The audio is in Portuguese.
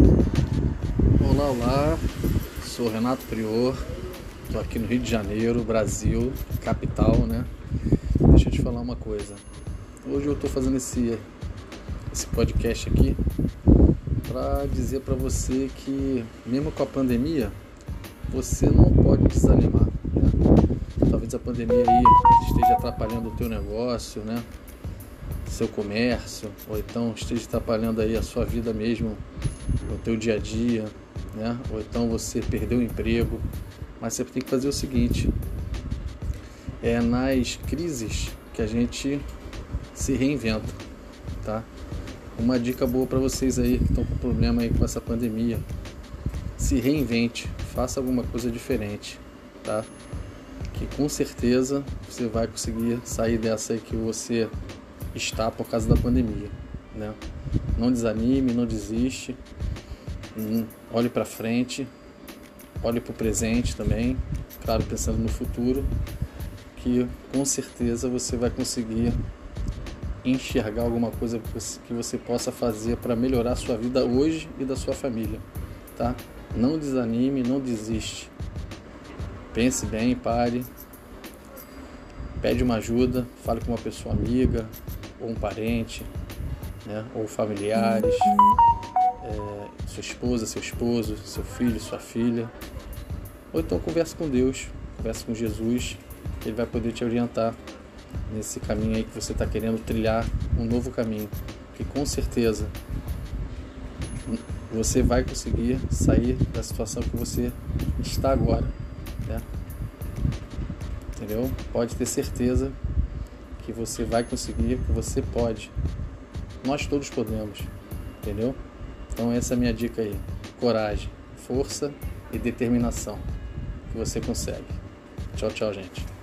Olá, olá, sou Renato Prior, estou aqui no Rio de Janeiro, Brasil, capital, né? Deixa eu te falar uma coisa. Hoje eu estou fazendo esse, esse podcast aqui para dizer para você que, mesmo com a pandemia, você não pode desanimar. Né? Talvez a pandemia aí esteja atrapalhando o teu negócio, né? Seu comércio, ou então esteja atrapalhando aí a sua vida mesmo, o teu dia a dia, né? Ou então você perdeu o emprego, mas você tem que fazer o seguinte: é nas crises que a gente se reinventa, tá? Uma dica boa para vocês aí que estão com problema aí com essa pandemia: se reinvente, faça alguma coisa diferente, tá? Que com certeza você vai conseguir sair dessa aí que você está por causa da pandemia, né? Não desanime, não desiste, hum, olhe para frente, olhe para o presente também, claro, pensando no futuro, que com certeza você vai conseguir enxergar alguma coisa que você possa fazer para melhorar a sua vida hoje e da sua família, tá? Não desanime, não desiste. Pense bem, pare, pede uma ajuda, fale com uma pessoa amiga, ou um parente, né, ou familiares, é, sua esposa, seu esposo, seu filho, sua filha. Ou então converse com Deus, converse com Jesus, Ele vai poder te orientar nesse caminho aí que você está querendo trilhar um novo caminho, que com certeza você vai conseguir sair da situação que você está agora, né? Entendeu? Pode ter certeza que você vai conseguir, que você pode. Nós todos podemos, entendeu? Então essa é a minha dica aí. Coragem, força e determinação que você consegue. Tchau, tchau, gente.